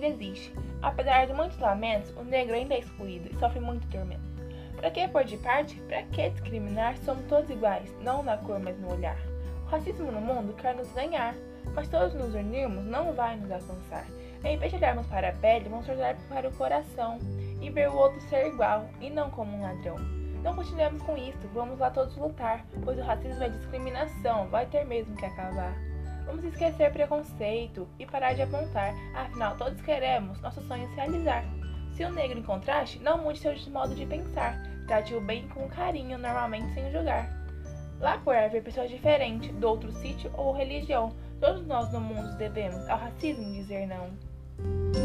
ainda existe. Apesar de muitos lamentos, o negro ainda é excluído e sofre muito tormento. Para que pôr de parte? Para que discriminar? Somos todos iguais, não na cor, mas no olhar. O racismo no mundo quer nos ganhar, mas todos nos unirmos não vai nos alcançar. Em vez de olharmos para a pele, vamos olhar para o coração e ver o outro ser igual e não como um ladrão. Não continuemos com isso, vamos lá todos lutar, pois o racismo é discriminação, vai ter mesmo que acabar. Vamos esquecer preconceito e parar de apontar, afinal todos queremos nossos sonhos realizar. Se o negro encontraste, não mude seu modo de pensar, trate-o bem com carinho, normalmente sem julgar. Lá por haver pessoas diferentes, do outro sítio ou religião, todos nós no mundo devemos ao racismo dizer não.